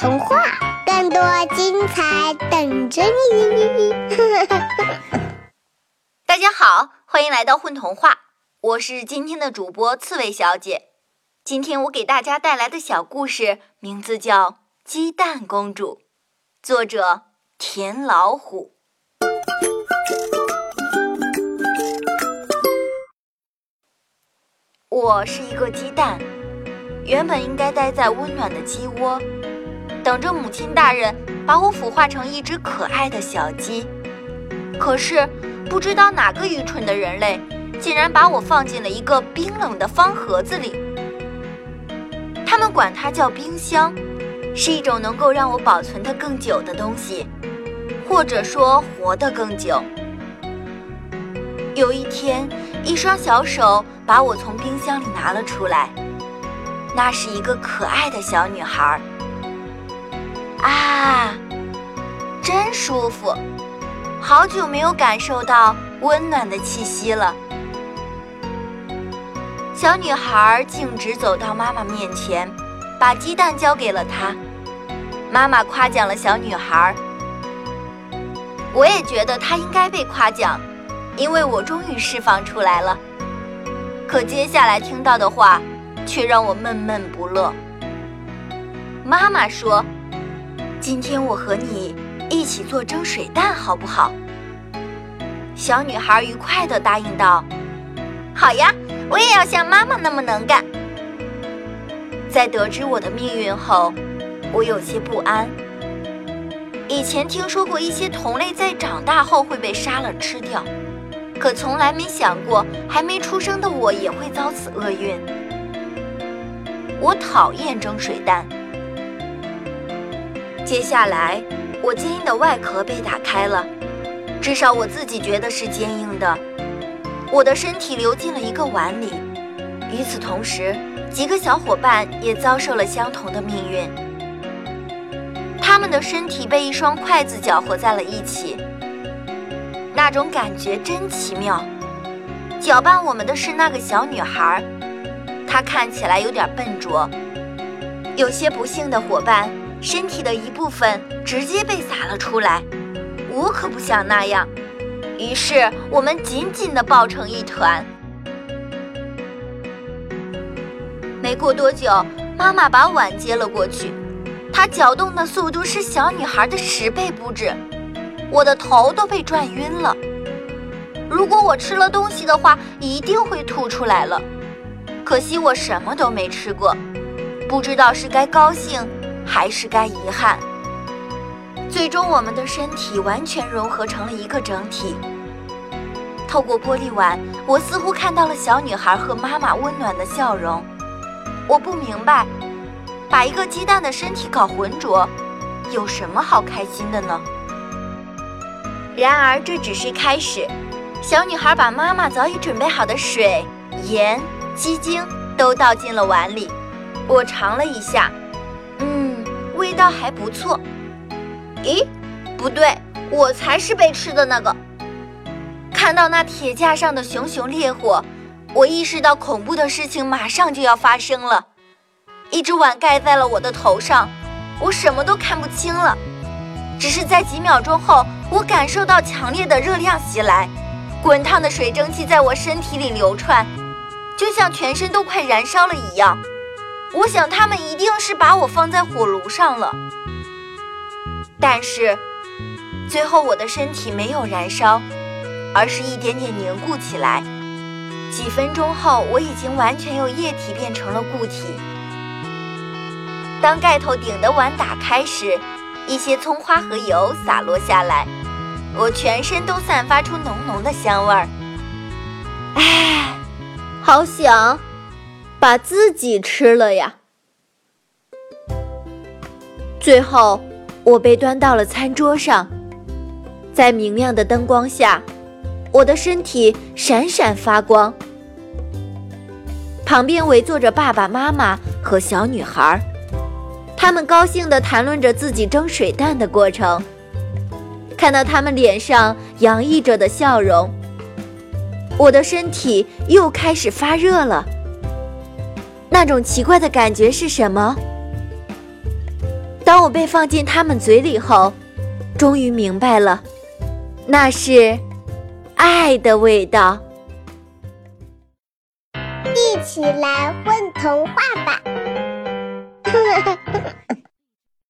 童话，更多精彩等着你！大家好，欢迎来到混童话，我是今天的主播刺猬小姐。今天我给大家带来的小故事名字叫《鸡蛋公主》，作者田老虎。我是一个鸡蛋，原本应该待在温暖的鸡窝，等着母亲大人把我孵化成一只可爱的小鸡。可是，不知道哪个愚蠢的人类，竟然把我放进了一个冰冷的方盒子里。他们管它叫冰箱，是一种能够让我保存的更久的东西，或者说活得更久。有一天，一双小手把我从冰箱里拿了出来，那是一个可爱的小女孩。啊，真舒服，好久没有感受到温暖的气息了。小女孩径直走到妈妈面前，把鸡蛋交给了她。妈妈夸奖了小女孩，我也觉得她应该被夸奖，因为我终于释放出来了。可接下来听到的话，却让我闷闷不乐。妈妈说：“今天我和你一起做蒸水蛋，好不好？”小女孩愉快地答应道：“好呀。”我也要像妈妈那么能干。在得知我的命运后，我有些不安。以前听说过一些同类在长大后会被杀了吃掉，可从来没想过还没出生的我也会遭此厄运。我讨厌蒸水蛋。接下来，我坚硬的外壳被打开了，至少我自己觉得是坚硬的。我的身体流进了一个碗里，与此同时，几个小伙伴也遭受了相同的命运。他们的身体被一双筷子搅和在了一起，那种感觉真奇妙。搅拌我们的是那个小女孩，她看起来有点笨拙。有些不幸的伙伴，身体的一部分直接被撒了出来，我可不想那样。于是我们紧紧地抱成一团。没过多久，妈妈把碗接了过去，她搅动的速度是小女孩的十倍不止，我的头都被转晕了。如果我吃了东西的话，一定会吐出来了。可惜我什么都没吃过，不知道是该高兴还是该遗憾。最终，我们的身体完全融合成了一个整体。透过玻璃碗，我似乎看到了小女孩和妈妈温暖的笑容。我不明白，把一个鸡蛋的身体搞浑浊，有什么好开心的呢？然而这只是开始。小女孩把妈妈早已准备好的水、盐、鸡精都倒进了碗里。我尝了一下，倒还不错。咦，不对，我才是被吃的那个。看到那铁架上的熊熊烈火，我意识到恐怖的事情马上就要发生了。一只碗盖在了我的头上，我什么都看不清了。只是在几秒钟后，我感受到强烈的热量袭来，滚烫的水蒸气在我身体里流窜，就像全身都快燃烧了一样。我想他们一定是把我放在火炉上了，但是最后我的身体没有燃烧。而是一点点凝固起来。几分钟后，我已经完全由液体变成了固体。当盖头顶的碗打开时，一些葱花和油洒落下来，我全身都散发出浓浓的香味儿。唉，好想把自己吃了呀！最后，我被端到了餐桌上，在明亮的灯光下。我的身体闪闪发光，旁边围坐着爸爸妈妈和小女孩，他们高兴地谈论着自己蒸水蛋的过程。看到他们脸上洋溢着的笑容，我的身体又开始发热了。那种奇怪的感觉是什么？当我被放进他们嘴里后，终于明白了，那是爱的味道。一起来混童话吧！